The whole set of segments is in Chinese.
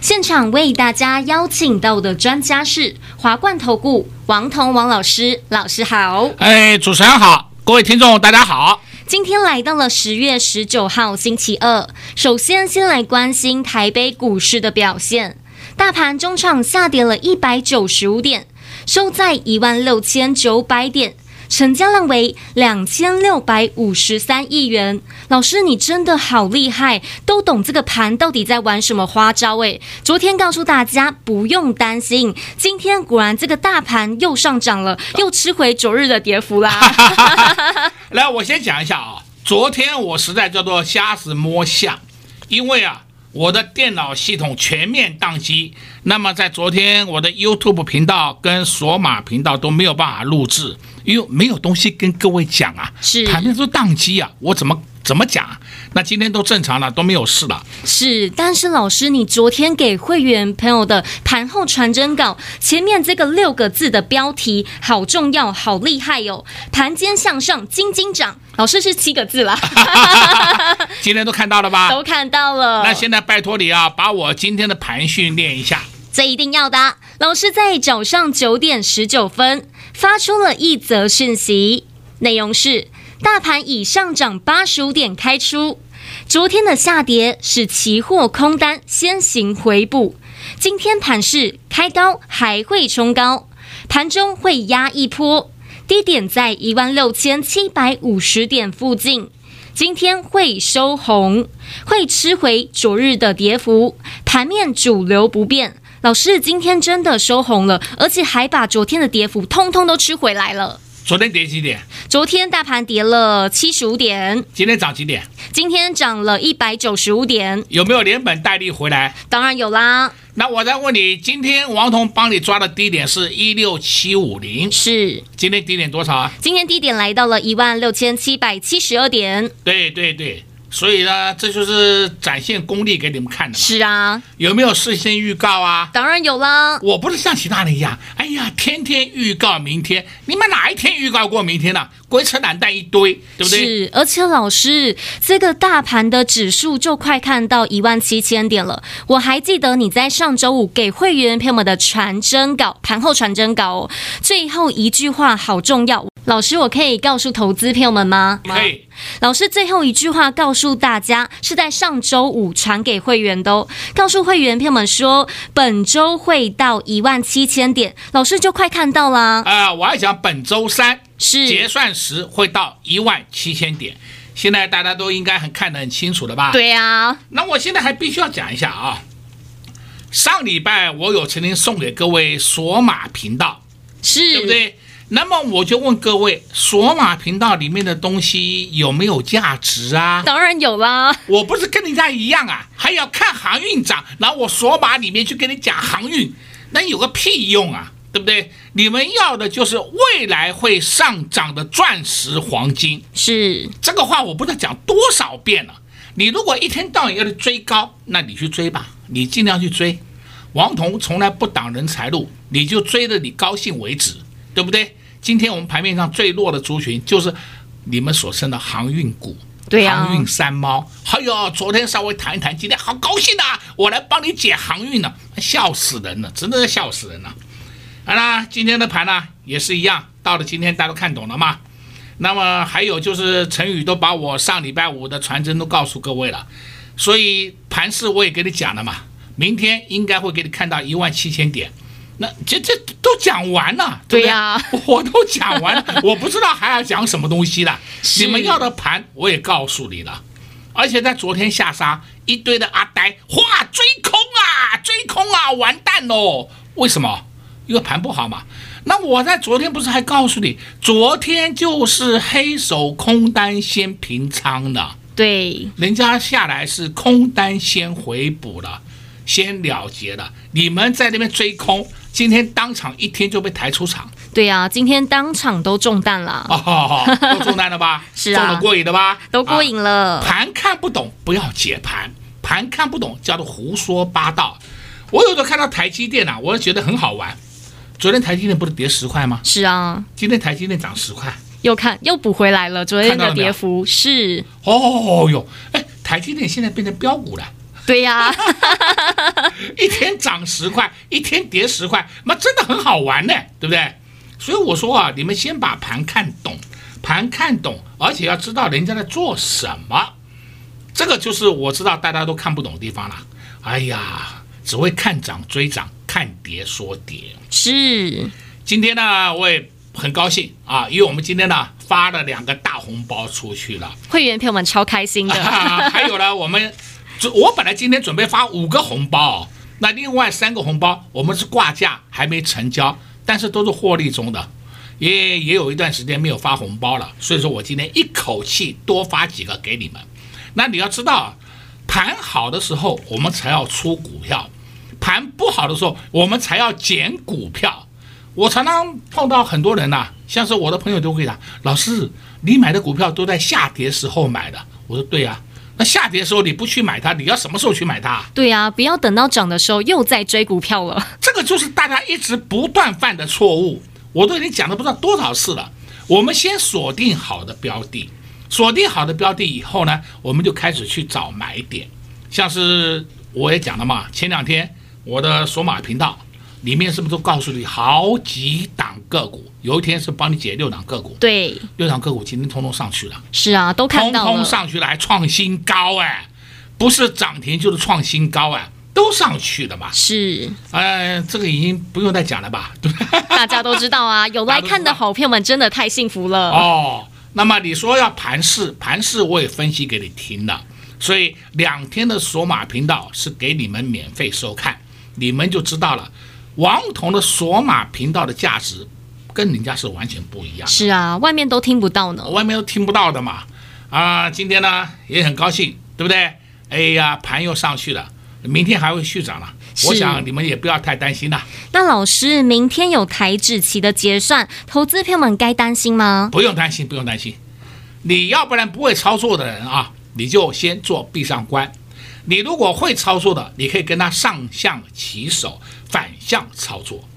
现场为大家邀请到的专家是华冠投顾王彤王老师，老师好。哎，主持人好，各位听众大家好。今天来到了十月十九号星期二，首先先来关心台北股市的表现。大盘中场下跌了一百九十五点，收在一万六千九百点，成交量为两千六百五十三亿元。老师，你真的好厉害，都懂这个盘到底在玩什么花招诶。昨天告诉大家不用担心，今天果然这个大盘又上涨了，又吃回昨日的跌幅啦。来，我先讲一下啊，昨天我实在叫做瞎子摸象，因为啊，我的电脑系统全面宕机，那么在昨天我的 YouTube 频道跟索马频道都没有办法录制，因为没有东西跟各位讲啊，是，盘面都宕机啊，我怎么？怎么讲？那今天都正常了，都没有事了。是，但是老师，你昨天给会员朋友的盘后传真稿前面这个六个字的标题好重要，好厉害哟、哦！盘间向上，金金涨。老师是七个字了，今天都看到了吧？都看到了。那现在拜托你啊，把我今天的盘训练一下。这一定要的。老师在早上九点十九分发出了一则讯息，内容是。大盘已上涨八十五点开出，昨天的下跌使期货空单先行回补。今天盘势开高还会冲高，盘中会压一波，低点在一万六千七百五十点附近。今天会收红，会吃回昨日的跌幅。盘面主流不变，老师今天真的收红了，而且还把昨天的跌幅通通都吃回来了。昨天跌几点？昨天大盘跌了七十五点。今天涨几点？今天涨了一百九十五点。有没有连本带利回来？当然有啦。那我再问你，今天王彤帮你抓的低点是一六七五零，是。今天低点多少啊？今天低点来到了一万六千七百七十二点。对对对。所以呢，这就是展现功力给你们看的。是啊，有没有事先预告啊？当然有啦。我不是像其他人一样，哎呀，天天预告明天。你们哪一天预告过明天呢？鬼扯懒蛋一堆，对不对？是，而且老师，这个大盘的指数就快看到一万七千点了。我还记得你在上周五给会员朋友们的传真稿，盘后传真稿哦，最后一句话好重要。老师，我可以告诉投资朋友们吗？可以。老师最后一句话告诉大家，是在上周五传给会员的哦，告诉会员朋友们说，本周会到一万七千点。老师就快看到啦。啊、呃，我还讲本周三是结算时会到一万七千点。现在大家都应该很看得很清楚了吧？对啊。那我现在还必须要讲一下啊，上礼拜我有曾经送给各位索马频道，是对不对？那么我就问各位，索马频道里面的东西有没有价值啊？当然有啦！我不是跟人家一样啊，还要看航运涨，然后我索马里面去跟你讲航运，那有个屁用啊，对不对？你们要的就是未来会上涨的钻石黄金。是这个话，我不知道讲多少遍了。你如果一天到晚要去追高，那你去追吧，你尽量去追。王彤从来不挡人财路，你就追着你高兴为止，对不对？今天我们盘面上最弱的族群就是你们所称的航运股，对呀、啊，航运三猫。还、哎、呦昨天稍微谈一谈，今天好高兴啊！我来帮你解航运呢，笑死人了，真的是笑死人了。好啦，今天的盘呢也是一样，到了今天大家都看懂了吗？那么还有就是陈宇都把我上礼拜五的传真都告诉各位了，所以盘势我也给你讲了嘛，明天应该会给你看到一万七千点。那这这都讲完了，对呀，啊、我都讲完了，我不知道还要讲什么东西了。你们要的盘我也告诉你了，而且在昨天下杀一堆的阿呆，哇，追空啊，追空啊，完蛋喽！为什么？因为盘不好嘛。那我在昨天不是还告诉你，昨天就是黑手空单先平仓的，对，人家下来是空单先回补了。先了结了。你们在那边追空，今天当场一天就被抬出场。对呀、啊，今天当场都中弹了。哦，哦，都中弹了吧？是啊，中了过瘾的吧？都过瘾了。啊、盘看不懂，不要解盘。盘看不懂，叫做胡说八道。我有时候看到台积电啊，我就觉得很好玩。昨天台积电不是跌十块吗？是啊，今天台积电涨十块，又看又补回来了。昨天的跌幅是哦哟，哎，台积电现在变成标股了。对呀、啊，一天涨十块，一天跌十块，那真的很好玩呢，对不对？所以我说啊，你们先把盘看懂，盘看懂，而且要知道人家在做什么。这个就是我知道大家都看不懂的地方了。哎呀，只会看涨追涨，看跌说跌。是，今天呢，我也很高兴啊，因为我们今天呢发了两个大红包出去了，会员朋友们超开心的。啊、还有呢，我们我本来今天准备发五个红包，那另外三个红包我们是挂价还没成交。但是都是获利中的，也也有一段时间没有发红包了，所以说我今天一口气多发几个给你们。那你要知道，盘好的时候我们才要出股票，盘不好的时候我们才要减股票。我常常碰到很多人呐、像是我的朋友都会讲，老师，你买的股票都在下跌时候买的。我说对呀、啊，那下跌的时候你不去买它，你要什么时候去买它？对呀、啊，不要等到涨的时候又在追股票了。这个就是大家一直不断犯的错误，我都已经讲了不知道多少次了。我们先锁定好的标的，锁定好的标的以后呢，我们就开始去找买点。像是我也讲了嘛，前两天我的索马频道里面是不是都告诉你好几档个股？有一天是帮你解六档个股，对，六档个股今天通通上去了。是啊，都看到了，通通上去了，还创新高哎，不是涨停就是创新高哎。都上去了嘛？是，哎，这个已经不用再讲了吧？对，大家都知道啊，有来看的好朋友们真的太幸福了哦。那么你说要盘势，盘势我也分析给你听了，所以两天的索马频道是给你们免费收看，你们就知道了。王彤的索马频道的价值跟人家是完全不一样。是啊，外面都听不到呢，外面都听不到的嘛。啊，今天呢也很高兴，对不对？哎呀，盘又上去了。明天还会续涨了，我想你们也不要太担心了。那老师，明天有台指期的结算，投资朋友们该担心吗？不用担心，不用担心。你要不然不会操作的人啊，你就先做闭上关。你如果会操作的，你可以跟他上向起手，反向操作。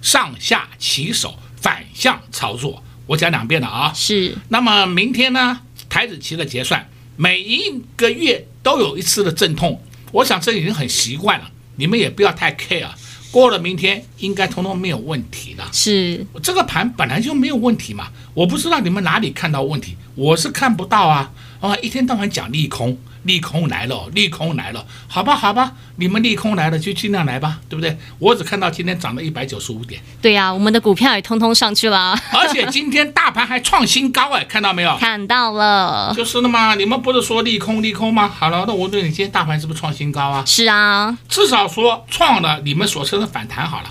上下起手，反向操作。我讲两遍了啊。是。那么明天呢，台子期的结算，每一个月都有一次的阵痛。我想这已经很习惯了，你们也不要太 care，过了明天应该通通没有问题的。是，这个盘本来就没有问题嘛，我不知道你们哪里看到问题，我是看不到啊，啊，一天到晚讲利空。利空来了，利空来了，好吧，好吧，你们利空来了就尽量来吧，对不对？我只看到今天涨了一百九十五点。对呀、啊，我们的股票也通通上去了，而且今天大盘还创新高哎，看到没有？看到了，就是的嘛。你们不是说利空利空吗？好了，那我问你，今天大盘是不是创新高啊？是啊，至少说创了你们所称的反弹好了，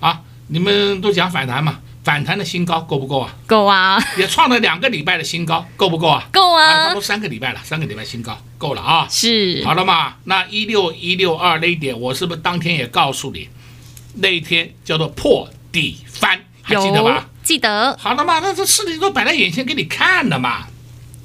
啊，你们都讲反弹嘛。反弹的新高够不够啊？够啊！也创了两个礼拜的新高，够不够啊？够啊！差不多三个礼拜了，三个礼拜新高够了啊！是好了嘛？那一六一六二那一点，我是不是当天也告诉你？那一天叫做破底翻，还记得吧？记得。好了嘛？那这事情都摆在眼前给你看了嘛？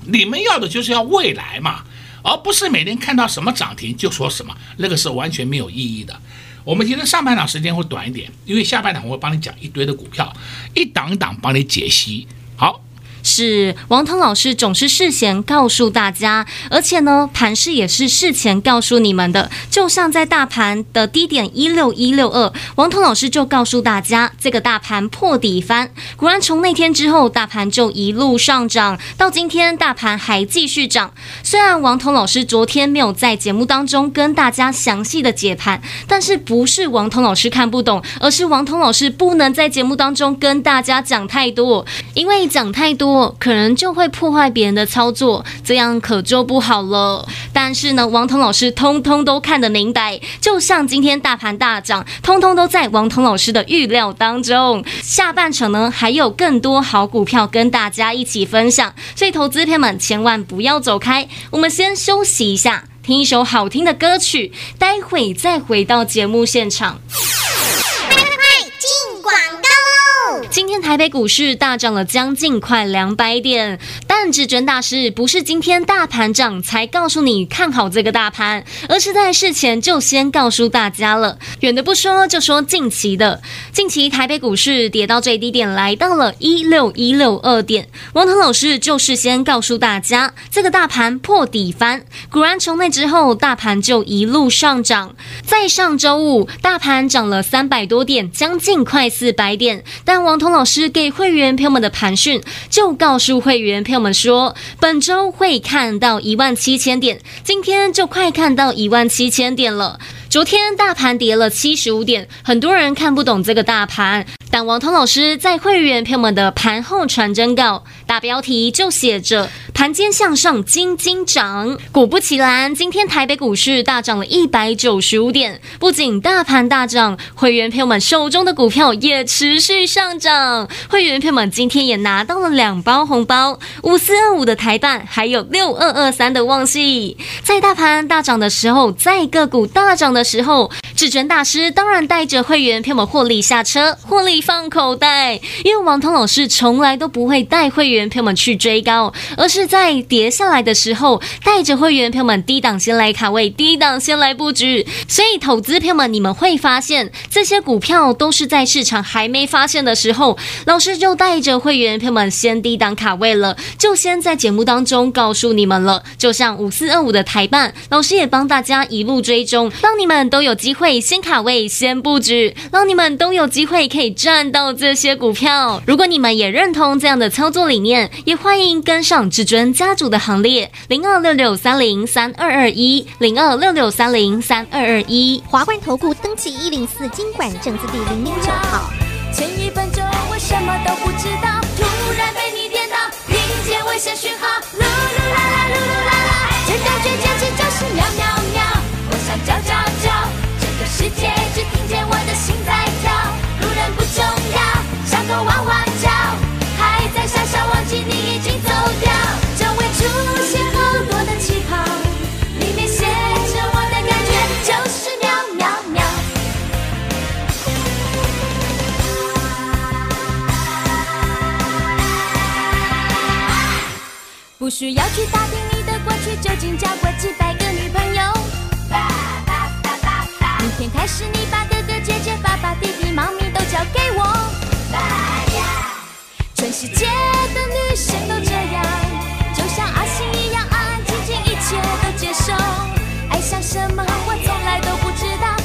你们要的就是要未来嘛，而不是每天看到什么涨停就说什么，那个是完全没有意义的。我们今天上半场时间会短一点，因为下半场我会帮你讲一堆的股票，一档一档帮你解析。好。是王彤老师总是事先告诉大家，而且呢，盘势也是事前告诉你们的。就像在大盘的低点一六一六二，王彤老师就告诉大家，这个大盘破底翻。果然，从那天之后，大盘就一路上涨，到今天大盘还继续涨。虽然王彤老师昨天没有在节目当中跟大家详细的解盘，但是不是王彤老师看不懂，而是王彤老师不能在节目当中跟大家讲太多，因为讲太多。可能就会破坏别人的操作，这样可就不好了。但是呢，王彤老师通通都看得明白，就像今天大盘大涨，通通都在王彤老师的预料当中。下半场呢，还有更多好股票跟大家一起分享，所以投资朋友们千万不要走开。我们先休息一下，听一首好听的歌曲，待会再回到节目现场。今天台北股市大涨了将近快两百点，但至尊大师不是今天大盘涨才告诉你看好这个大盘，而是在事前就先告诉大家了。远的不说，就说近期的，近期台北股市跌到最低点来到了一六一六二点，王腾老师就事先告诉大家，这个大盘破底翻，果然从那之后大盘就一路上涨。在上周五，大盘涨了三百多点，将近快四百点，但王。通老师给会员朋友们的盘讯，就告诉会员朋友们说，本周会看到一万七千点，今天就快看到一万七千点了。昨天大盘跌了七十五点，很多人看不懂这个大盘。但王通老师在会员朋友们的盘后传真告，大标题就写着“盘间向上，金金涨”。果不其然，今天台北股市大涨了一百九十五点，不仅大盘大涨，会员朋友们手中的股票也持续上涨。会员朋友们今天也拿到了两包红包：五四二五的台办，还有六二二三的旺矽。在大盘大涨的时候，在个股大涨的时候，至尊大师当然带着会员朋友们获利下车，获利。放口袋，因为王涛老师从来都不会带会员朋友们去追高，而是在跌下来的时候，带着会员朋友们低档先来卡位，低档先来布局。所以，投资朋友们，你们会发现这些股票都是在市场还没发现的时候，老师就带着会员朋友们先低档卡位了，就先在节目当中告诉你们了。就像五四二五的台办，老师也帮大家一路追踪，让你们都有机会先卡位、先布局，让你们都有机会可以赚。到这些股票，如果你们也认同这样的操作理念，也欢迎跟上至尊家族的行列。零二六六三零三二二一，零二六六三零三二二一。华冠投顾登记一零四经管证字第零零九号。前一分钟我什么都不知道，突然被你电到，听见危险讯号，噜噜啦啦噜噜啦啦，这感觉简直就是喵喵喵，我想叫叫叫，这个世界只听见我的心在需要去打听你的过去，究竟交过几百个女朋友。明天开始，你把哥哥姐姐、爸爸、弟弟、妈咪都。交给我，全世界的女生都这样，就像阿信一样安安静静，一切都接受。爱上什么，我从来都不知道。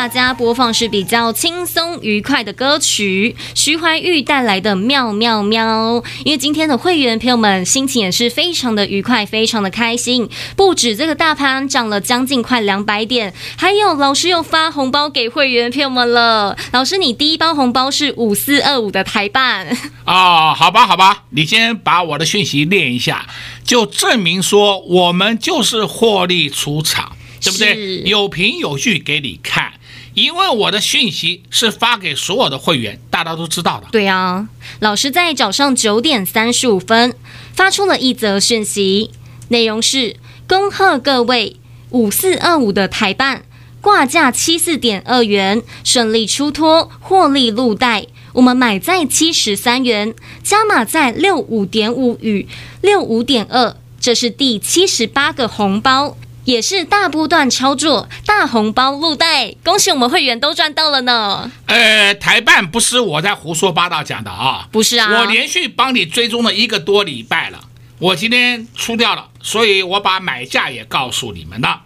大家播放是比较轻松愉快的歌曲，徐怀钰带来的《妙妙喵》。因为今天的会员朋友们心情也是非常的愉快，非常的开心。不止这个大盘涨了将近快两百点，还有老师又发红包给会员朋友们了。老师，你第一包红包是五四二五的台办哦，好吧，好吧，你先把我的讯息念一下，就证明说我们就是获利出场。对不对？有凭有据给你看，因为我的讯息是发给所有的会员，大家都知道的。对啊，老师在早上九点三十五分发出了一则讯息，内容是：恭贺各位五四二五的台办挂价七四点二元顺利出脱，获利入袋。我们买在七十三元，加码在六五点五与六五点二，这是第七十八个红包。也是大波段操作，大红包入袋，恭喜我们会员都赚到了呢。呃，台办不是我在胡说八道讲的啊，不是啊，我连续帮你追踪了一个多礼拜了，我今天出掉了，所以我把买价也告诉你们了。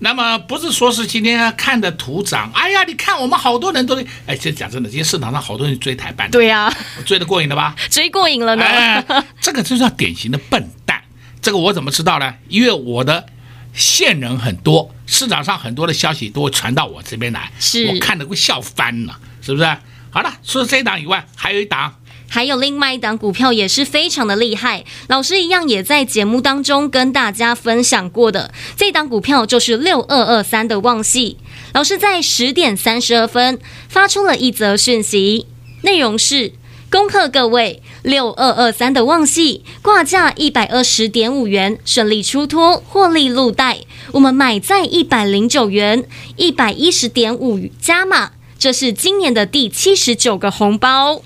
那么不是说是今天看的图涨，哎呀，你看我们好多人都，哎，这讲真的，今天市场上好多人追台办，对呀、啊，追得过瘾了吧？追过瘾了呢。哎，这个就叫典型的笨蛋。这个我怎么知道呢？因为我的。线人很多，市场上很多的消息都会传到我这边来，是我看得会笑翻了，是不是？好了，除了这一档以外，还有一档，还有另外一档股票也是非常的厉害。老师一样也在节目当中跟大家分享过的，这档股票就是六二二三的旺系。老师在十点三十二分发出了一则讯息，内容是。恭贺各位，六二二三的旺系挂价一百二十点五元，顺利出脱，获利入袋。我们买在一百零九元，一百一十点五加码，这是今年的第七十九个红包。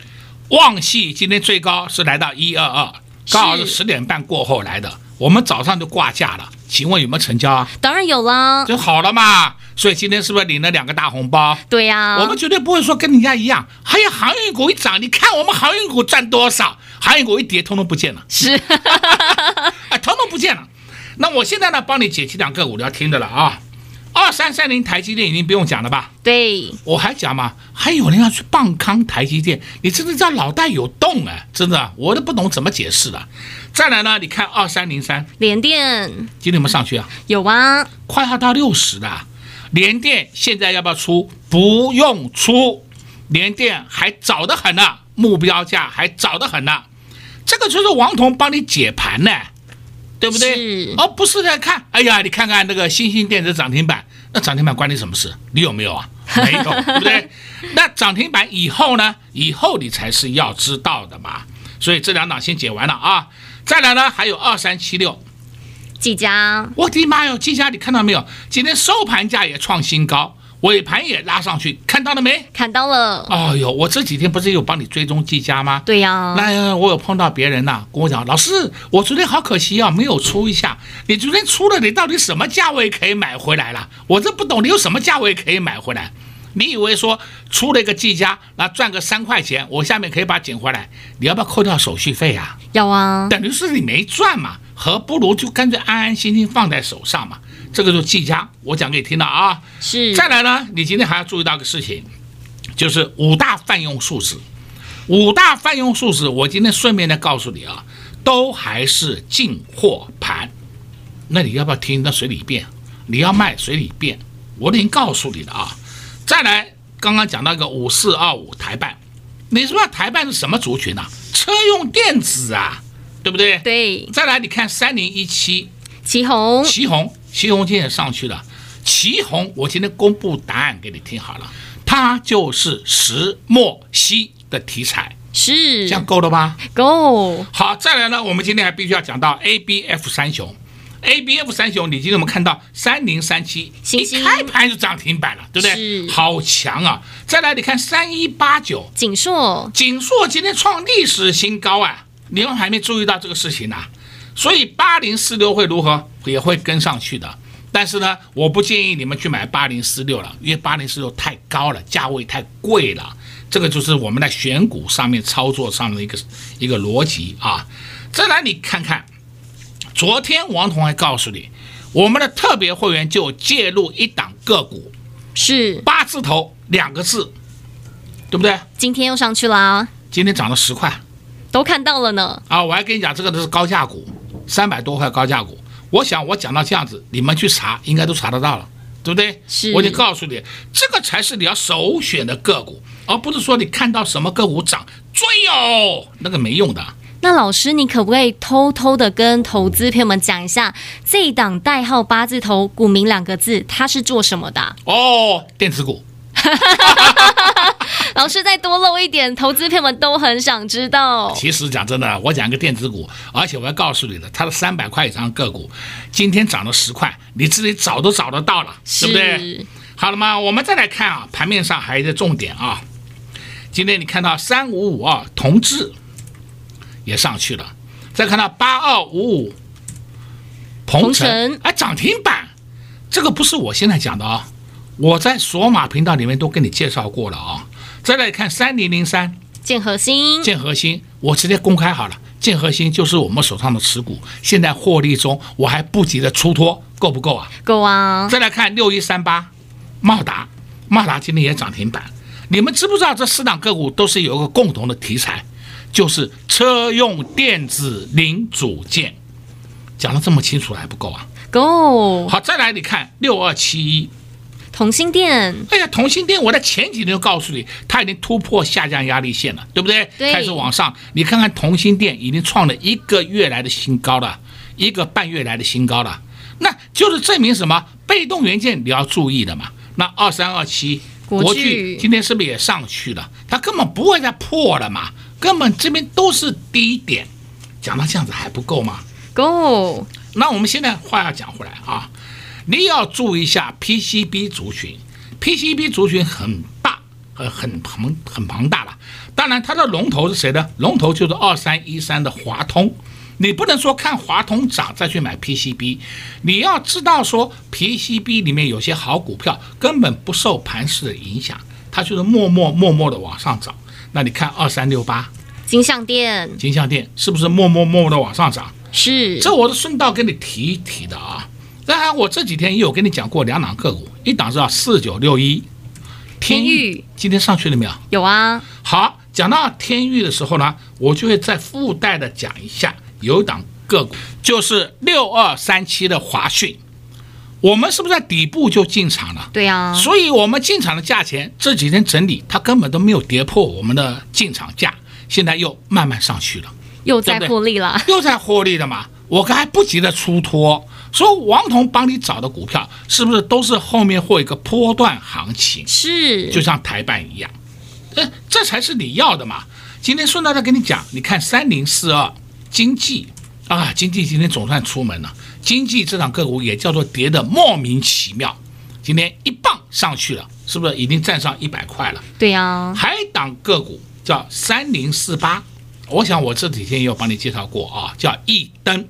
旺系今天最高是来到一二二，刚好是十点半过后来的，我们早上就挂价了。请问有没有成交啊？当然有啦，就好了嘛。所以今天是不是领了两个大红包？对呀、啊，我们绝对不会说跟人家一样。还有航运股一涨，你看我们航运股赚多少？航运股一跌，通通不见了。是，啊，通通不见了。那我现在呢，帮你解析两个股，你要听的了啊。二三三零台积电已经不用讲了吧？对，我还讲嘛，还有人要去棒康台积电，你真的叫脑袋有洞啊！真的，我都不懂怎么解释了。再来呢，你看二三零三联电，今天有没有上去啊？有啊，快要到六十了。联电现在要不要出？不用出，联电还早得很呢，目标价还早得很呢。这个就是王彤帮你解盘呢。对不对？是哦，不是的看。哎呀，你看看那个新兴电子涨停板，那涨停板关你什么事？你有没有啊？没有，对不对？那涨停板以后呢？以后你才是要知道的嘛。所以这两档先解完了啊。再来呢，还有二三七六，技嘉。我的妈哟，技嘉，你看到没有？今天收盘价也创新高。尾盘也拉上去，看到了没？看到了。哎呦，我这几天不是有帮你追踪技嘉吗？对呀、啊。那我有碰到别人呐、啊，跟我讲，老师，我昨天好可惜啊，没有出一下。你昨天出了，你到底什么价位可以买回来了？我这不懂，你有什么价位可以买回来？你以为说出了一个技嘉，那赚个三块钱，我下面可以把它捡回来？你要不要扣掉手续费、啊？要啊。等于是你没赚嘛，何不如就干脆安安心心放在手上嘛。这个就是技嘉，我讲给你听了啊。是。再来呢，你今天还要注意到个事情，就是五大泛用数字。五大泛用数字，我今天顺便的告诉你啊，都还是进货盘。那你要不要听？那随你便。你要卖随你便。我已经告诉你了啊。再来，刚刚讲到个五四二五台办，你说台办是什么族群啊？车用电子啊，对不对？对。再来，你看三零一七，奇鋐，奇鋐。奇鋐今天也上去了，祁红，我今天公布答案给你听好了，它就是石墨烯的题材，是这样够了吧？够。好，再来呢，我们今天还必须要讲到 ABF 三雄，ABF 三雄，你今天我们看到三零三七，一开盘就涨停板了，对不对？好强啊！再来，你看三一八九，锦硕，锦硕今天创历史新高啊！你们还没注意到这个事情呢、啊？所以八零四六会如何？也会跟上去的。但是呢，我不建议你们去买八零四六了，因为八零四六太高了，价位太贵了。这个就是我们在选股上面操作上的一个一个逻辑啊。再来，你看看，昨天王彤还告诉你，我们的特别会员就介入一档个股，是八字头两个字，对不对？今天又上去啦，今天涨了十块都看到了呢。啊！我还跟你讲，这个都是高价股，三百多块高价股。我想我讲到这样子，你们去查应该都查得到了，对不对？是。我已经告诉你，这个才是你要首选的个股，而不是说你看到什么个股涨追哦，那个没用的。那老师，你可不可以偷偷的跟投资朋友们讲一下，这一档代号八字头股民两个字，它是做什么的？哦，电子股。老师再多露一点，投资朋友们都很想知道。其实讲真的，我讲一个电子股，而且我要告诉你的，它的三百块以上个股，今天涨了十块，你自己找都找得到了，对不对？好了吗？我们再来看啊，盘面上还有一个重点啊，今天你看到三五五二同志。也上去了，再看到八二五五，鹏程哎涨停板，这个不是我现在讲的啊，我在索马频道里面都跟你介绍过了啊。再来看三零零三建核心，建核心，我直接公开好了，建核心就是我们手上的持股，现在获利中，我还不急着出脱，够不够啊？够啊。再来看六一三八茂达，茂达今天也涨停板，你们知不知道这四档个股都是有一个共同的题材？就是车用电子零组件，讲的这么清楚还不够啊？够。好，再来你看六二七一，同心电。哎呀，同心电，我在前几天就告诉你，它已经突破下降压力线了，对不对？对。开始往上，你看看同心电已经创了一个月来的新高了，一个半月来的新高了，那就是证明什么？被动元件你要注意的嘛。那二三二七国巨今天是不是也上去了？它根本不会再破了嘛。根本这边都是低点，讲到这样子还不够吗？够。那我们现在话要讲回来啊，你要注意一下 PCB 族群，PCB 族群很大，呃，很庞很庞大了。当然，它的龙头是谁呢？龙头就是二三一三的华通。你不能说看华通涨再去买 PCB，你要知道说 PCB 里面有些好股票根本不受盘势的影响，它就是默默默默的往上涨。那你看二三六八，金像店，金像店是不是默默默默的往上涨？是，这我是顺道跟你提一提的啊。当然，我这几天也有跟你讲过两档个股，一档是啊四九六一，天域，今天上去了没有？有啊。好，讲到天域的时候呢，我就会再附带的讲一下，有一档个股就是六二三七的华讯。我们是不是在底部就进场了？对呀、啊，所以我们进场的价钱这几天整理，它根本都没有跌破我们的进场价，现在又慢慢上去了，又在获利了，又在获利了嘛？我还不急着出脱，说王彤帮你找的股票是不是都是后面会有一个波段行情？是，就像台办一样，呃，这才是你要的嘛。今天顺道再跟你讲，你看三零四二经济啊，经济今天总算出门了。经济这档个股也叫做跌得莫名其妙，今天一棒上去了，是不是已经站上一百块了？对呀、啊。还档个股叫三零四八，我想我这几天也有帮你介绍过啊，叫一登，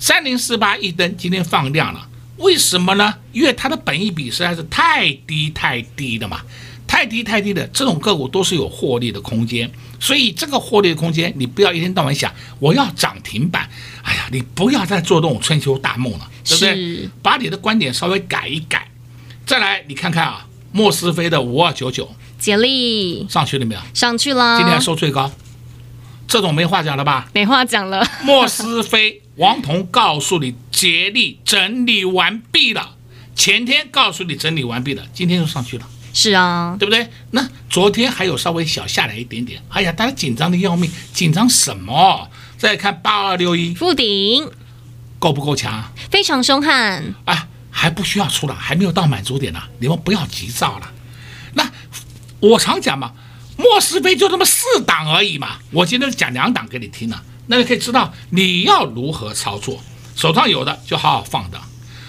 三零四八一登今天放量了，为什么呢？因为它的本益比实在是太低太低了嘛。太低太低的这种个股都是有获利的空间，所以这个获利的空间，你不要一天到晚想我要涨停板。哎呀，你不要再做这种春秋大梦了，对不对？把你的观点稍微改一改。再来，你看看啊，莫斯菲的五二九九，杰利上去了没有？上去了，今天还收最高，这种没话讲了吧？没话讲了。莫斯菲，王彤告诉你，杰力整理完毕了，前天告诉你整理完毕了，今天又上去了。是啊，对不对？那昨天还有稍微小下来一点点，哎呀，大家紧张的要命，紧张什么？再看八二六一，附顶，够不够强？非常凶悍啊，还不需要出来，还没有到满足点呢，你们不要急躁了。那我常讲嘛，莫斯菲就这么四档而已嘛，我今天讲两档给你听了，那你可以知道你要如何操作，手上有的就好好放着。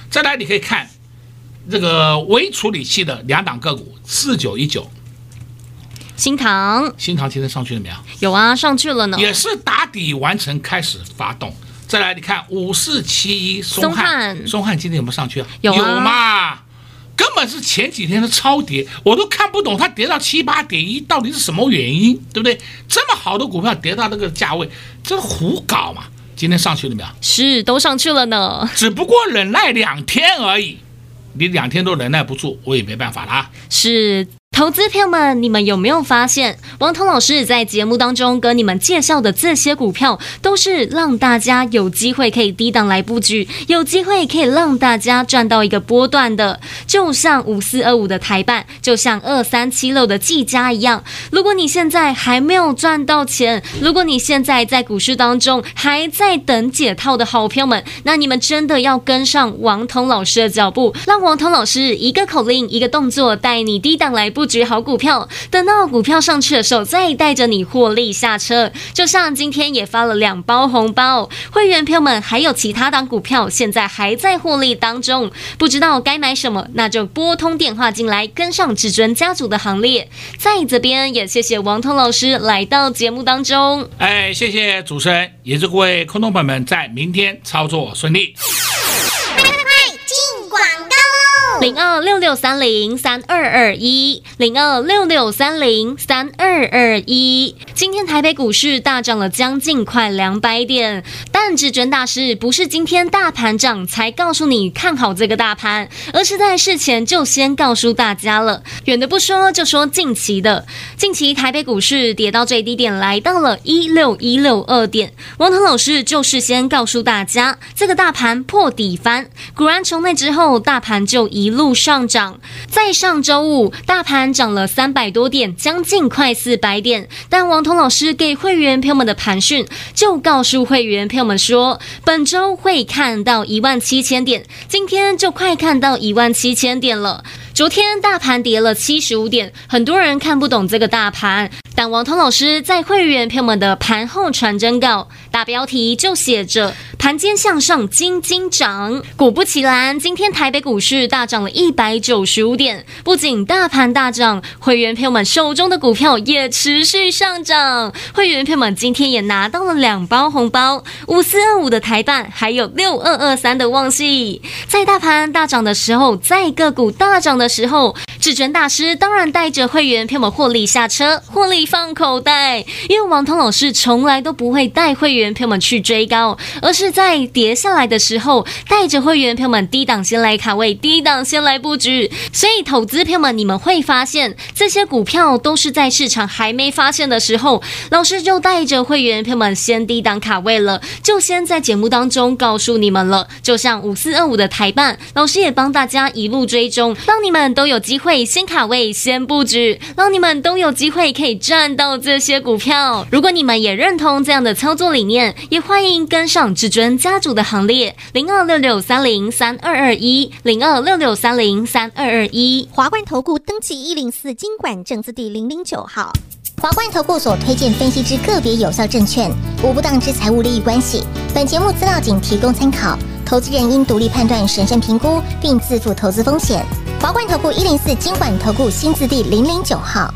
再来，你可以看。这个微处理器的两档个股，四九一九，新塘，新塘今天上去了没有？有啊，上去了呢。也是打底完成，开始发动。再来，你看五四七一松汉，松汉今天有没有上去啊？有啊，有嘛？根本是前几天的超跌，我都看不懂它跌到七八点一到底是什么原因，对不对？这么好的股票跌到那个价位，这胡搞嘛？今天上去了没有？是，都上去了呢。只不过忍耐两天而已。你两天都忍耐不住，我也没办法啦。是。投资朋友们，你们有没有发现，王彤老师在节目当中跟你们介绍的这些股票，都是让大家有机会可以低档来布局，有机会可以让大家赚到一个波段的，就像五四二五的台办，就像二三七六的技嘉一样。如果你现在还没有赚到钱，如果你现在在股市当中还在等解套的好朋友们，那你们真的要跟上王彤老师的脚步，让王彤老师一个口令，一个动作，带你低档来布。布局好股票，等到股票上去的时候，再带着你获利下车。就像今天也发了两包红包，会员朋友们还有其他档股票，现在还在获利当中，不知道该买什么，那就拨通电话进来，跟上至尊家族的行列。在这边也谢谢王通老师来到节目当中。哎，谢谢主持人，也祝各位空头朋友们在明天操作顺利。零二六六三零三二二一，零二六六三零三二二一。今天台北股市大涨了将近快两百点，但至尊大师不是今天大盘涨才告诉你看好这个大盘，而是在事前就先告诉大家了。远的不说，就说近期的，近期台北股市跌到最低点，来到了一六一六二点。王腾老师就事先告诉大家，这个大盘破底翻，果然从那之后，大盘就一。一路上涨，在上周五，大盘涨了三百多点，将近快四百点。但王彤老师给会员朋友们的盘讯，就告诉会员朋友们说，本周会看到一万七千点，今天就快看到一万七千点了。昨天大盘跌了七十五点，很多人看不懂这个大盘。王彤老师在会员朋友们的盘后传真稿，大标题就写着“盘间向上，金金涨”。果不其然，今天台北股市大涨了一百九十五点，不仅大盘大涨，会员朋友们手中的股票也持续上涨。会员朋友们今天也拿到了两包红包：五四二五的台半，还有六二二三的旺矽。在大盘大涨的时候，在个股大涨的时候，至尊大师当然带着会员朋友们获利下车，获利。放口袋，因为王彤老师从来都不会带会员朋友们去追高，而是在跌下来的时候，带着会员朋友们低档先来卡位，低档先来布局。所以，投资朋友们，你们会发现这些股票都是在市场还没发现的时候，老师就带着会员朋友们先低档卡位了，就先在节目当中告诉你们了。就像五四二五的台办，老师也帮大家一路追踪，让你们都有机会先卡位、先布局，让你们都有机会可以。赚到这些股票，如果你们也认同这样的操作理念，也欢迎跟上至尊家族的行列。零二六六三零三二二一，零二六六三零三二二一。华冠投顾登记一零四金管证字第零零九号。华冠投顾所推荐分析之个别有效证券，无不当之财务利益关系。本节目资料仅提供参考，投资人应独立判断、审慎评估，并自负投资风险。华冠投顾一零四金管投顾新字第零零九号。